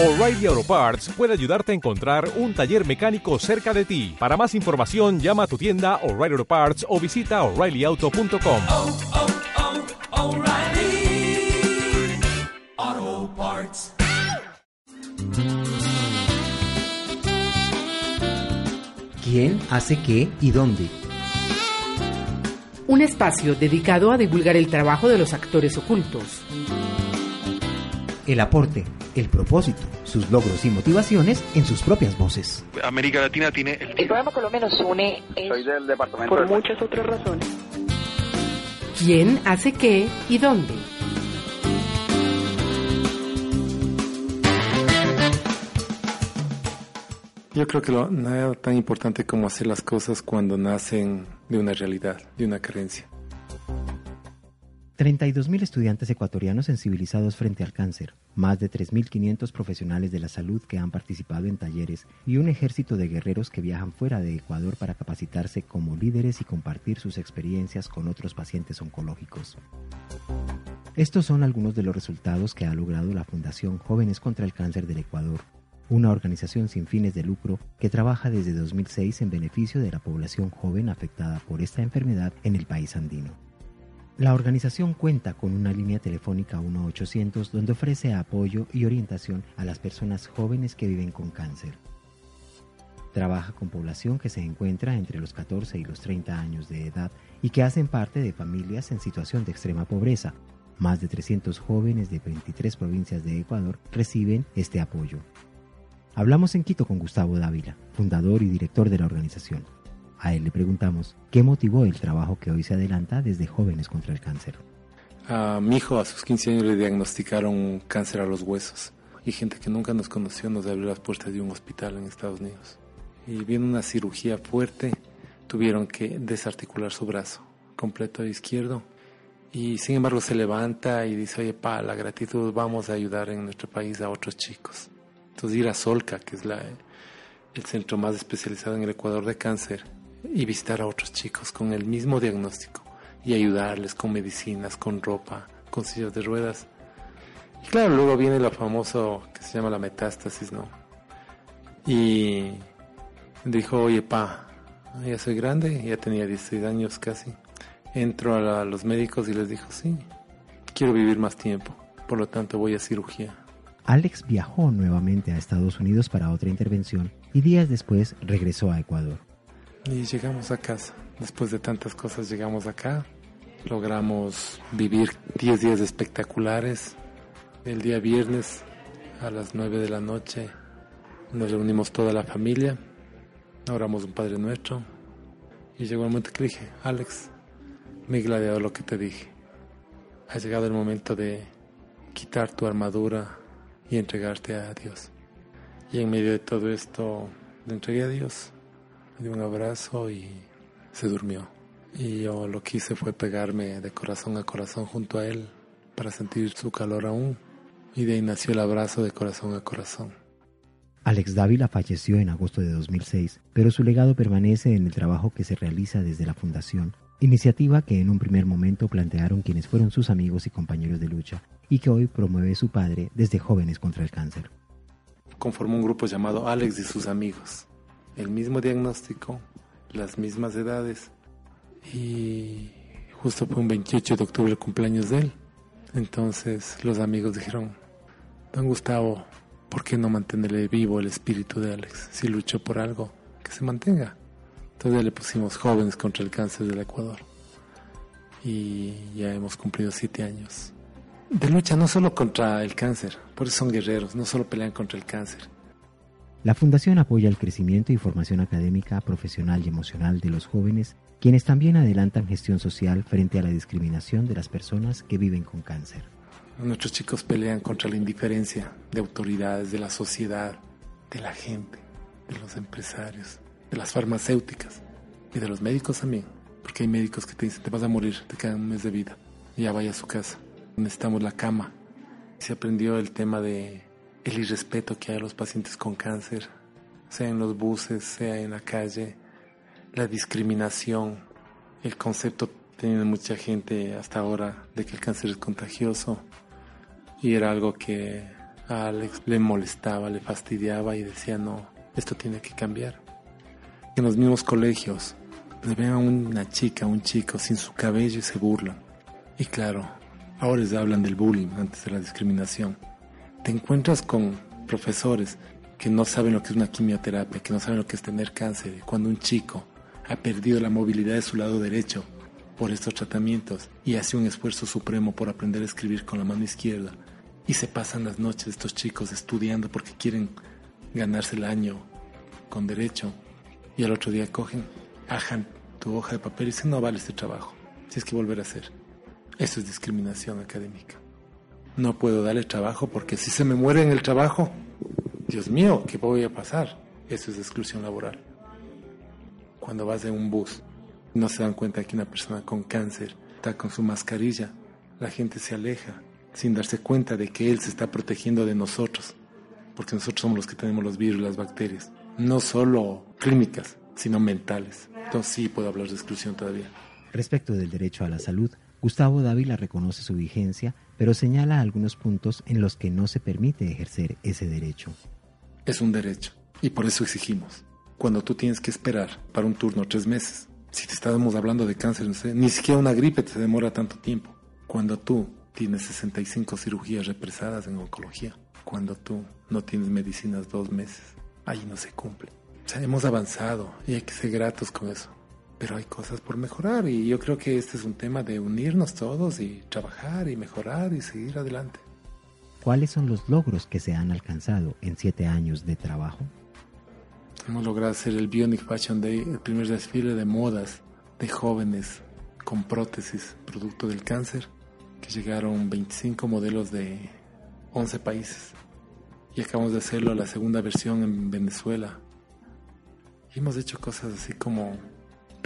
O'Reilly Auto Parts puede ayudarte a encontrar un taller mecánico cerca de ti. Para más información, llama a tu tienda O'Reilly Auto Parts o visita oreillyauto.com. oh, oh, O'Reilly Auto Parts. ¿Quién hace qué y dónde? Un espacio dedicado a divulgar el trabajo de los actores ocultos. El aporte, el propósito, sus logros y motivaciones en sus propias voces. América Latina tiene el El programa Colombia nos une es Soy del departamento por de muchas otras razones. ¿Quién hace qué y dónde? Yo creo que lo, nada tan importante como hacer las cosas cuando nacen de una realidad, de una creencia. 32.000 estudiantes ecuatorianos sensibilizados frente al cáncer, más de 3.500 profesionales de la salud que han participado en talleres y un ejército de guerreros que viajan fuera de Ecuador para capacitarse como líderes y compartir sus experiencias con otros pacientes oncológicos. Estos son algunos de los resultados que ha logrado la Fundación Jóvenes contra el Cáncer del Ecuador, una organización sin fines de lucro que trabaja desde 2006 en beneficio de la población joven afectada por esta enfermedad en el país andino. La organización cuenta con una línea telefónica 1-800 donde ofrece apoyo y orientación a las personas jóvenes que viven con cáncer. Trabaja con población que se encuentra entre los 14 y los 30 años de edad y que hacen parte de familias en situación de extrema pobreza. Más de 300 jóvenes de 23 provincias de Ecuador reciben este apoyo. Hablamos en Quito con Gustavo Dávila, fundador y director de la organización. A él le preguntamos qué motivó el trabajo que hoy se adelanta desde Jóvenes contra el Cáncer. A mi hijo a sus 15 años le diagnosticaron cáncer a los huesos y gente que nunca nos conoció nos abrió las puertas de un hospital en Estados Unidos. Y viene una cirugía fuerte, tuvieron que desarticular su brazo completo izquierdo y sin embargo se levanta y dice, oye, pa, la gratitud vamos a ayudar en nuestro país a otros chicos. Entonces ir a Solca, que es la, el centro más especializado en el Ecuador de cáncer, y visitar a otros chicos con el mismo diagnóstico y ayudarles con medicinas, con ropa, con sillas de ruedas. Y claro, luego viene lo famoso que se llama la metástasis, ¿no? Y dijo, oye, pa, ya soy grande, ya tenía 16 años casi. Entro a, la- a los médicos y les dijo, sí, quiero vivir más tiempo, por lo tanto voy a cirugía. Alex viajó nuevamente a Estados Unidos para otra intervención y días después regresó a Ecuador. Y llegamos a casa. Después de tantas cosas llegamos acá. Logramos vivir 10 días espectaculares. El día viernes a las 9 de la noche nos reunimos toda la familia. Oramos un Padre Nuestro. Y llegó el momento que dije, Alex, mi gladiador, lo que te dije. Ha llegado el momento de quitar tu armadura y entregarte a Dios. Y en medio de todo esto le entregué a Dios dio un abrazo y se durmió. Y yo lo que hice fue pegarme de corazón a corazón junto a él para sentir su calor aún. Y de ahí nació el abrazo de corazón a corazón. Alex Dávila falleció en agosto de 2006, pero su legado permanece en el trabajo que se realiza desde la Fundación, iniciativa que en un primer momento plantearon quienes fueron sus amigos y compañeros de lucha, y que hoy promueve su padre desde Jóvenes contra el Cáncer. Conformó un grupo llamado Alex y sus amigos. El mismo diagnóstico, las mismas edades. Y justo fue un 28 de octubre el cumpleaños de él. Entonces los amigos dijeron, don Gustavo, ¿por qué no mantenerle vivo el espíritu de Alex? Si luchó por algo, que se mantenga. Entonces le pusimos jóvenes contra el cáncer del Ecuador. Y ya hemos cumplido siete años. De lucha no solo contra el cáncer, por eso son guerreros, no solo pelean contra el cáncer. La Fundación apoya el crecimiento y formación académica, profesional y emocional de los jóvenes, quienes también adelantan gestión social frente a la discriminación de las personas que viven con cáncer. Nuestros chicos pelean contra la indiferencia de autoridades, de la sociedad, de la gente, de los empresarios, de las farmacéuticas y de los médicos también. Porque hay médicos que te dicen, te vas a morir, te queda un mes de vida, ya vaya a su casa. Necesitamos la cama. Se aprendió el tema de el irrespeto que hay a los pacientes con cáncer, sea en los buses, sea en la calle, la discriminación, el concepto tiene mucha gente hasta ahora de que el cáncer es contagioso y era algo que A Alex le molestaba, le fastidiaba y decía, no, esto tiene que cambiar. En los mismos colegios le ven a una chica, un chico sin su cabello y se burlan. Y claro, ahora les hablan del bullying antes de la discriminación. Te encuentras con profesores que no saben lo que es una quimioterapia, que no saben lo que es tener cáncer. Cuando un chico ha perdido la movilidad de su lado derecho por estos tratamientos y hace un esfuerzo supremo por aprender a escribir con la mano izquierda y se pasan las noches estos chicos estudiando porque quieren ganarse el año con derecho y al otro día cogen, ajan tu hoja de papel y dicen no vale este trabajo, tienes que volver a hacer. Eso es discriminación académica. No puedo darle trabajo porque si se me muere en el trabajo, Dios mío, ¿qué voy a pasar? Eso es exclusión laboral. Cuando vas en un bus, no se dan cuenta que una persona con cáncer está con su mascarilla, la gente se aleja sin darse cuenta de que él se está protegiendo de nosotros, porque nosotros somos los que tenemos los virus, las bacterias, no solo clínicas, sino mentales. Entonces sí puedo hablar de exclusión todavía. Respecto del derecho a la salud, Gustavo Dávila reconoce su vigencia, pero señala algunos puntos en los que no se permite ejercer ese derecho. Es un derecho y por eso exigimos. Cuando tú tienes que esperar para un turno tres meses, si te estábamos hablando de cáncer, no sé, ni siquiera una gripe te demora tanto tiempo. Cuando tú tienes 65 cirugías represadas en oncología, cuando tú no tienes medicinas dos meses, ahí no se cumple. O sea, hemos avanzado y hay que ser gratos con eso. Pero hay cosas por mejorar y yo creo que este es un tema de unirnos todos y trabajar y mejorar y seguir adelante. ¿Cuáles son los logros que se han alcanzado en siete años de trabajo? Hemos logrado hacer el Bionic Fashion Day, el primer desfile de modas de jóvenes con prótesis producto del cáncer, que llegaron 25 modelos de 11 países. Y acabamos de hacerlo la segunda versión en Venezuela. Y hemos hecho cosas así como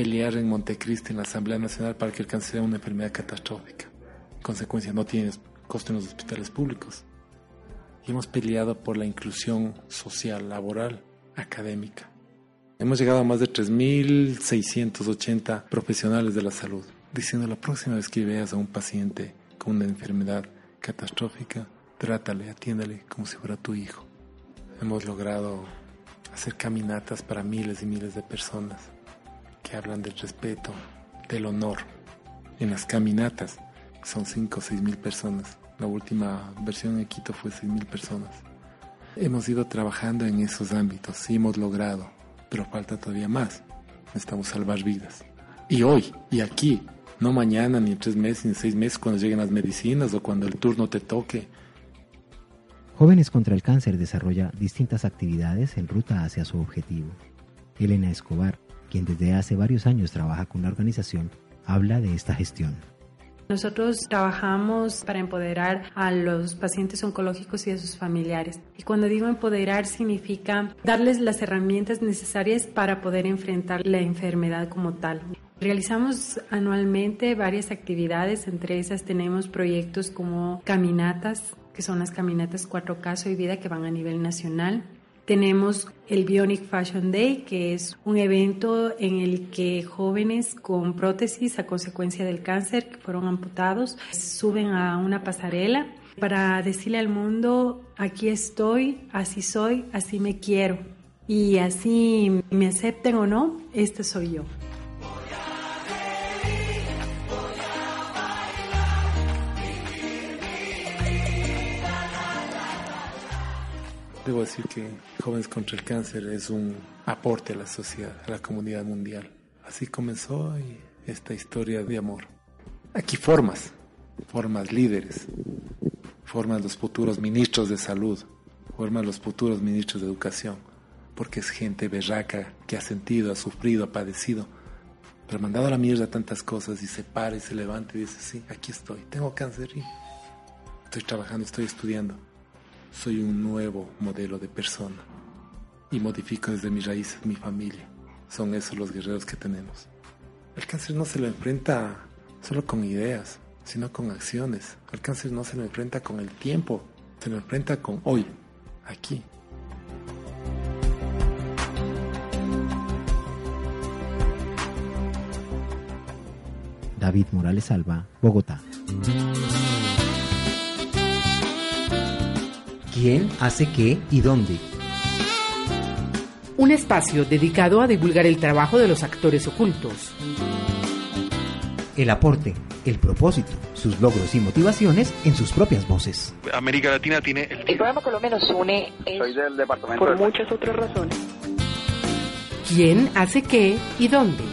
pelear en Montecristi en la Asamblea Nacional para que el cáncer sea una enfermedad catastrófica. En consecuencia, no tiene costo en los hospitales públicos. Y hemos peleado por la inclusión social, laboral, académica. Hemos llegado a más de 3.680 profesionales de la salud, diciendo la próxima vez que veas a un paciente con una enfermedad catastrófica, trátale, atiéndale como si fuera tu hijo. Hemos logrado hacer caminatas para miles y miles de personas hablan del respeto, del honor. En las caminatas son 5 o 6 mil personas. La última versión en Quito fue 6 mil personas. Hemos ido trabajando en esos ámbitos y hemos logrado, pero falta todavía más. Necesitamos salvar vidas. Y hoy, y aquí, no mañana, ni en tres meses, ni en seis meses, cuando lleguen las medicinas o cuando el turno te toque. Jóvenes contra el Cáncer desarrolla distintas actividades en ruta hacia su objetivo. Elena Escobar, quien desde hace varios años trabaja con la organización, habla de esta gestión. Nosotros trabajamos para empoderar a los pacientes oncológicos y a sus familiares. Y cuando digo empoderar significa darles las herramientas necesarias para poder enfrentar la enfermedad como tal. Realizamos anualmente varias actividades, entre esas tenemos proyectos como caminatas, que son las caminatas 4K Soy Vida que van a nivel nacional. Tenemos el Bionic Fashion Day, que es un evento en el que jóvenes con prótesis a consecuencia del cáncer que fueron amputados suben a una pasarela para decirle al mundo, aquí estoy, así soy, así me quiero. Y así me acepten o no, este soy yo. Debo decir que Jóvenes contra el Cáncer es un aporte a la sociedad, a la comunidad mundial. Así comenzó esta historia de amor. Aquí formas, formas líderes, formas los futuros ministros de salud, formas los futuros ministros de educación, porque es gente berraca que ha sentido, ha sufrido, ha padecido, pero ha mandado a la mierda tantas cosas y se para y se levanta y dice, sí, aquí estoy, tengo cáncer y estoy trabajando, estoy estudiando soy un nuevo modelo de persona y modifico desde mis raíces mi familia. Son esos los guerreros que tenemos. El cáncer no se lo enfrenta solo con ideas, sino con acciones. El cáncer no se lo enfrenta con el tiempo, se lo enfrenta con hoy, aquí. David Morales Alba, Bogotá. ¿Quién hace qué y dónde? Un espacio dedicado a divulgar el trabajo de los actores ocultos. El aporte, el propósito, sus logros y motivaciones en sus propias voces. América Latina tiene el El programa Colombia nos une es Soy del departamento por de- muchas otras razones. ¿Quién hace qué y dónde?